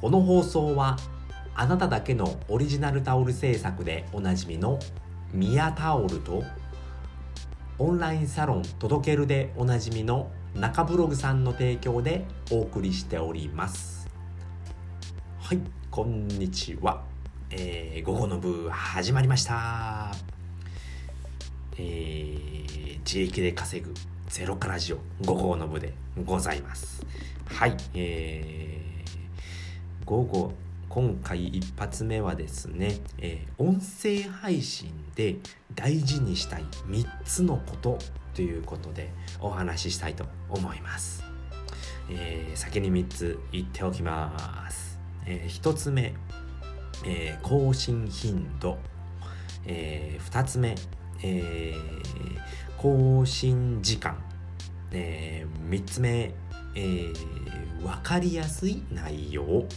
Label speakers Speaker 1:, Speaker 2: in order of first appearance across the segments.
Speaker 1: この放送はあなただけのオリジナルタオル制作でおなじみのミヤタオルとオンラインサロン届けるでおなじみの中ブログさんの提供でお送りしております。はいこんにちは、えー、午後の部始まりました。えー、自力で稼ぐゼロからジオ午後の部でございます。はいえー、午後今回一発目はですね、えー、音声配信で大事にしたい3つのことということでお話ししたいと思います、えー、先に3つ言っておきます、えー、1つ目、えー、更新頻度、えー、2つ目、えー、更新時間、えー、3つ目、えー、分かりやすい内容。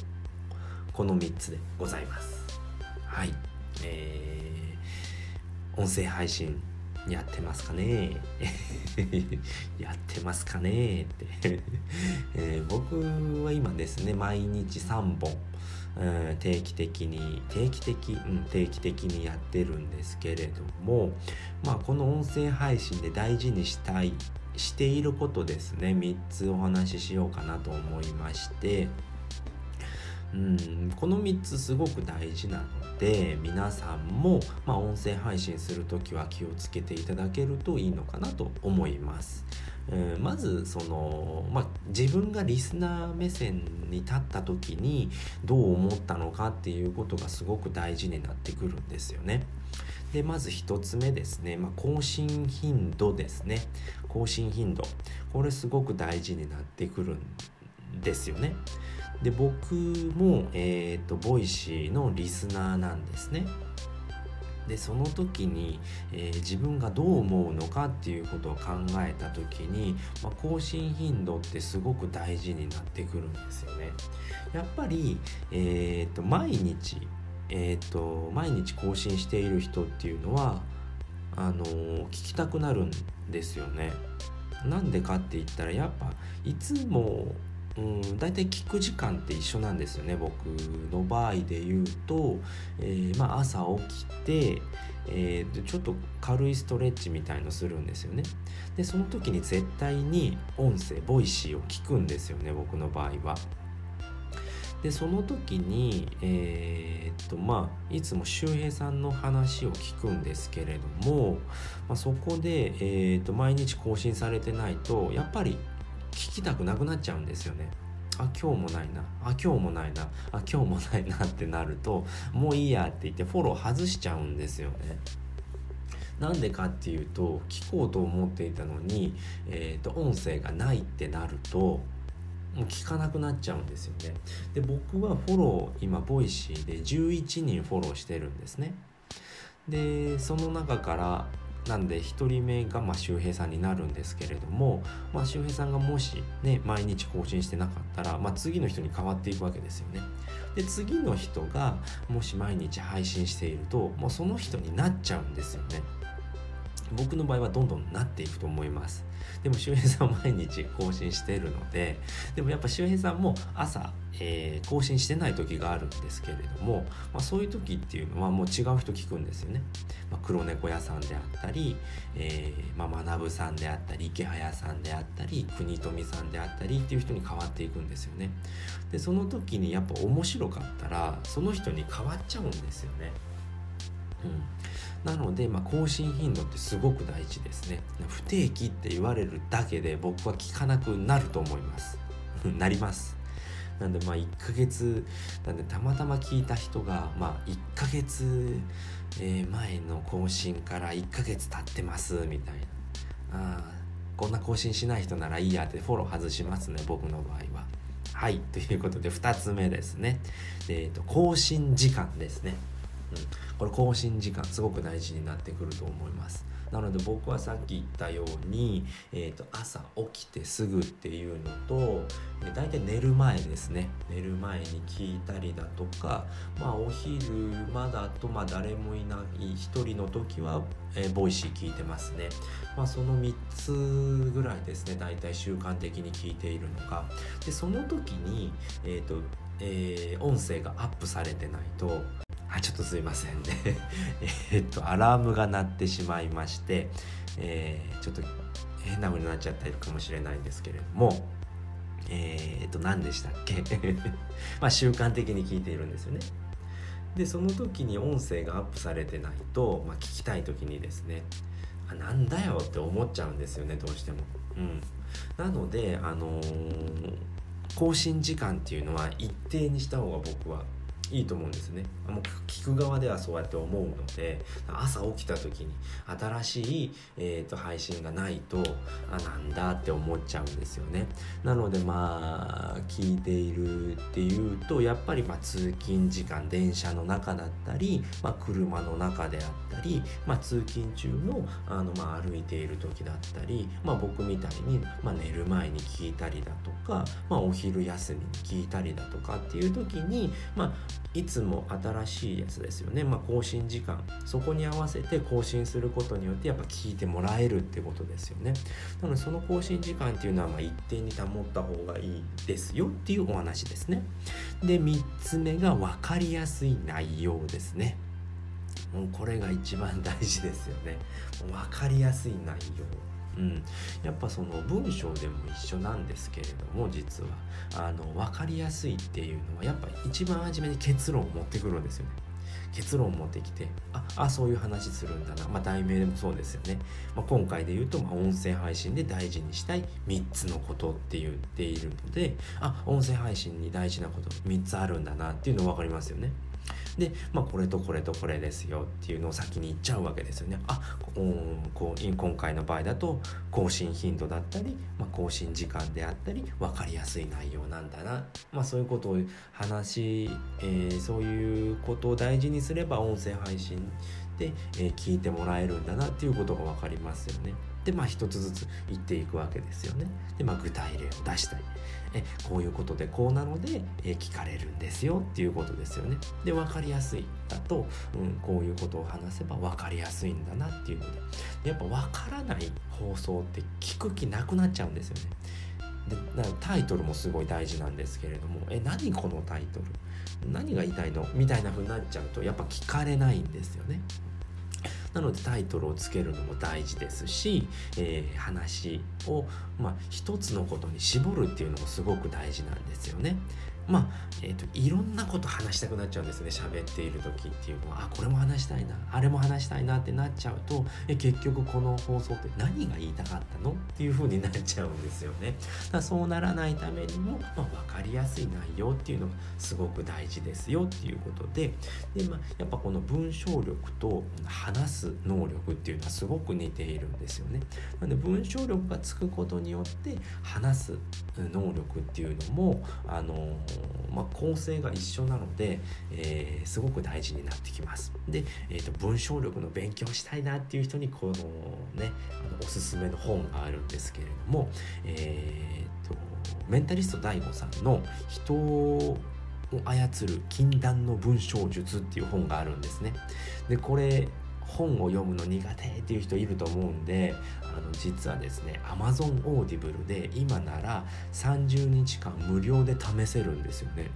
Speaker 1: この3つでございます。はい。えー、音声配信やってますかね？やってますかね？って。えー、僕は今ですね毎日3本、うん、定期的に定期的、うん、定期的にやってるんですけれどもまあこの音声配信で大事にしたいしていることですね。3つお話ししようかなと思いましてうんこの3つすごく大事なので皆さんも、まあ、音声配信する時は気をつけていただけるといいのかなと思います。えー、まずその、まあ、自分がリスナー目線に立った時にどう思ったのかっていうことがすごく大事になってくるんですよね。でまず1つ目ですね、まあ、更新頻度ですね更新頻度これすごく大事になってくるんですよね。で僕も、えーと、 Voicy のリスナーなんですね。でその時に、えー、自分がどう思うのかっていうことを考えた時に、まあ、更新頻度ってすごく大事になってくるんですよね。やっぱり、えーと、毎日、えーと、毎日更新している人っていうのはあのー、聞きたくなるんですよね。なんでかって言ったらやっぱいつもうん大体聞く時間って一緒なんですよね僕の場合で言うと、えー、まあ、朝起きて、えー、ちょっと軽いストレッチみたいのするんですよねでその時に絶対に音声 Voicy を聞くんですよね僕の場合は。でその時にえー、っとまあいつも周平さんの話を聞くんですけれども、まあ、そこで、えー、っと毎日更新されてないとやっぱり聞きたくなくなっちゃうんですよね。あ今日もないなあ今日もないなあ今日もないなってなるともういいやって言ってフォロー外しちゃうんですよね。なんでかっていうと聞こうと思っていたのに、えーと、音声がないってなるともう聞かなくなっちゃうんですよね。で僕はフォロー今 Voicy で11人フォローしてるんですね。でその中からなんで1人目がまあ周平さんになるんですけれども、まあ、周平さんがもしね毎日更新してなかったら、まあ、次の人に変わっていくわけですよね。で次の人がもし毎日配信しているともうその人になっちゃうんですよね。僕の場合はどんどんなっていくと思いますでも周平さんは毎日更新してるのででもやっぱ周平さんも朝、えー、更新してない時があるんですけれども、まあ、そういう時っていうのはもう違う人聞くんですよね、まあ、黒猫屋さんであったり、えー、まあ、学さんであったり池早さんであったり国富さんであったりっていう人に変わっていくんですよね。でその時にやっぱ面白かったらその人に変わっちゃうんですよね。うん。なので、まあ、更新頻度ってすごく大事ですね。不定期って言われるだけで僕は聞かなくなると思います。なります。なんでまあ1ヶ月なんでたまたま聞いた人がまあ1ヶ月前の更新から1ヶ月経ってますみたいな。あこんな更新しない人ならいいやってフォロー外しますね僕の場合は。はいということで2つ目ですね。えーと更新時間ですね。うん、これ更新時間すごく大事になってくると思います。なので僕はさっき言ったように、えーと、朝起きてすぐっていうのと大体寝る前ですね。寝る前に聞いたりだとかまあお昼間だとまあ誰もいない1人の時は、えー、 Voicy 聞いてますね。まあその3つぐらいですね大体習慣的に聞いているのが。でその時に、えーとえー、音声がアップされてないとあちょっとすいませんね。えっとアラームが鳴ってしまいまして、えー、ちょっと変な風になっちゃったりかもしれないんですけれどもえー、っと何でしたっけ？まあ習慣的に聞いているんですよね。でその時に音声がアップされてないと、まあ、聞きたい時にですねあなんだよって思っちゃうんですよねどうしても。うん、なので、あのー、更新時間っていうのは一定にした方が僕はいいと思うんですね。もう聞く側ではそうやって思うので朝起きた時に新しい、えーと、配信がないとあなんだって思っちゃうんですよね。なのでまあ聞いているっていうとやっぱりま通勤時間電車の中だったり、まあ、車の中であったり、まあ、通勤中のあの、まあ、歩いている時だったり、まあ、僕みたいに、まあ、寝る前に聞いたりだとか、まあ、お昼休みに聞いたりだとかっていう時に、まあ、いつも新しいやつですよね、まあ、更新時間。そこに合わせて更新することによってやっぱ聞いてもらえるってことですよね。なのでその更新時間っていうのはま一定に保った方がいいですよっていうお話ですね。で3つ目が分かりやすい内容ですね。もうこれが一番大事ですよね。分かりやすい内容。うん、やっぱその文章でも一緒なんですけれども実はあの分かりやすいっていうのはやっぱ一番初めに結論を持ってくるんですよね。結論を持ってきてああそういう話するんだな、まあ、題名でもそうですよね、まあ、今回で言うと、まあ、音声配信で大事にしたい3つのことって言っているのであ音声配信に大事なこと3つあるんだなっていうの分かりますよね。で、まあ、これとこれとこれですよっていうのを先に言っちゃうわけですよね。あこう今回の場合だと更新頻度だったり、まあ、更新時間であったり分かりやすい内容なんだな、まあ、そういうことを話、えー、そういうことを大事にすれば音声配信で、えー、聞いてもらえるんだなっていうことが分かりますよね。でまあ一つずつ言っていくわけですよね。でまあ具体例を出したりえこういうことでこうなので、え聞かれるんですよっていうことですよね。で分かりやすいだと、うん、こういうことを話せば分かりやすいんだなっていうのででやっぱ分からない放送って聞く気なくなっちゃうんですよね。でタイトルもすごい大事なんですけれども「え何このタイトル？何が言いたいの?」みたいな風になっちゃうとやっぱ聞かれないんですよね。なのでタイトルをつけるのも大事ですし、えー、話を、まあ、一つのことに絞るっていうのもすごく大事なんですよね。まあ、えーと、いろんなこと話したくなっちゃうんですね。喋っている時っていうのは。あこれも話したいな。あれも話したいなってなっちゃうとえ結局この放送って何が言いたかったのっていう風になっちゃうんですよね。だそうならないためにも、まあ、分かりやすい内容っていうのがすごく大事ですよっていうことで。で、まあ、やっぱこの文章力と話す能力っていうのはすごく似ているんですよね。なので文章力がつくことによって話す能力っていうのもあのまあ、構成が一緒なので、えー、すごく大事になってきます。で、えーと、文章力の勉強したいなっていう人にこのねあのおすすめの本があるんですけれども、えーと、メンタリスト DAIGO さんの「人を操る禁断の文章術」っていう本があるんですね。でこれ本を読むの苦手っていう人いると思うんであの実はですね Amazon Audible で今なら30日間無料で試せるんですよね。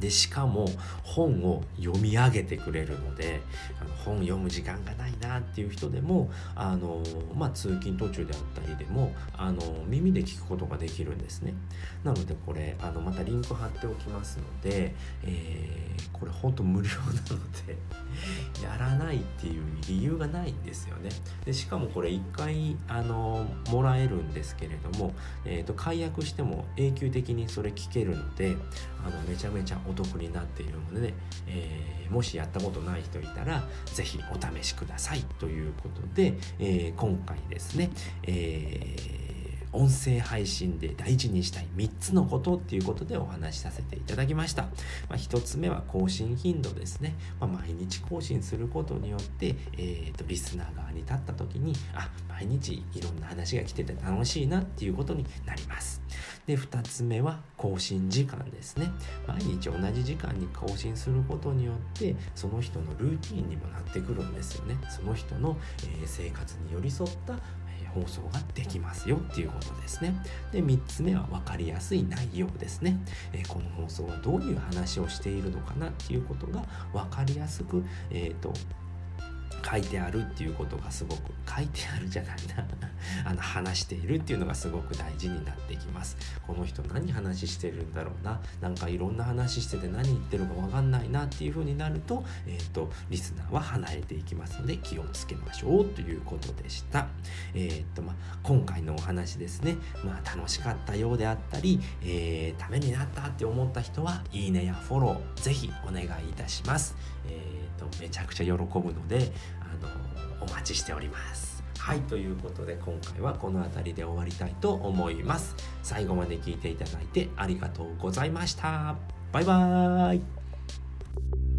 Speaker 1: でしかも本を読み上げてくれるのであの本読む時間がないなっていう人でもあの、まあ、通勤途中であったりでもあの耳で聞くことができるんですね。なのでこれあのまたリンク貼っておきますので、えー、これ本当無料なので やらないっていう理由がないんですよね。でしかもこれ1回あのもらえるんですけれども、えーと、解約しても永久的にそれ聞けるのであのめちゃめちゃお得になっているので、ね、えー、もしやったことない人いたら是非お試しくださいということで、えー、今回ですね、えー音声配信で大事にしたい3つのことっていうことでお話しさせていただきました。まあ、1つ目は更新頻度ですね。まあ、毎日更新することによって、えーと、リスナー側に立った時に、あ、毎日いろんな話が来てて楽しいなっていうことになります。で、2つ目は更新時間ですね。毎日同じ時間に更新することによって、その人のルーティンにもなってくるんですよね。その人の、えー、生活に寄り添った、放送ができますよっていうことですね。で3つ目は分かりやすい内容ですね、えー、この放送はどういう話をしているのかなっていうことが分かりやすく、えーと書いてあるっていうことがすごく書いてあるじゃないな。あの話しているっていうのがすごく大事になってきます。この人何話してるんだろうな。なんかいろんな話してて何言ってるか分かんないなっていう風になると,、えーと、リスナーは離れていきますので気をつけましょうということでした。えっ、ー、とまあ今回のお話ですね。まあ楽しかったようであったり、えー、ためになったって思った人はいいねやフォローぜひお願いいたします、えーとめちゃくちゃ喜ぶのであのお待ちしております。はいということで今回はこの辺りで終わりたいと思います。最後まで聞いていただいてありがとうございました。バイバーイ。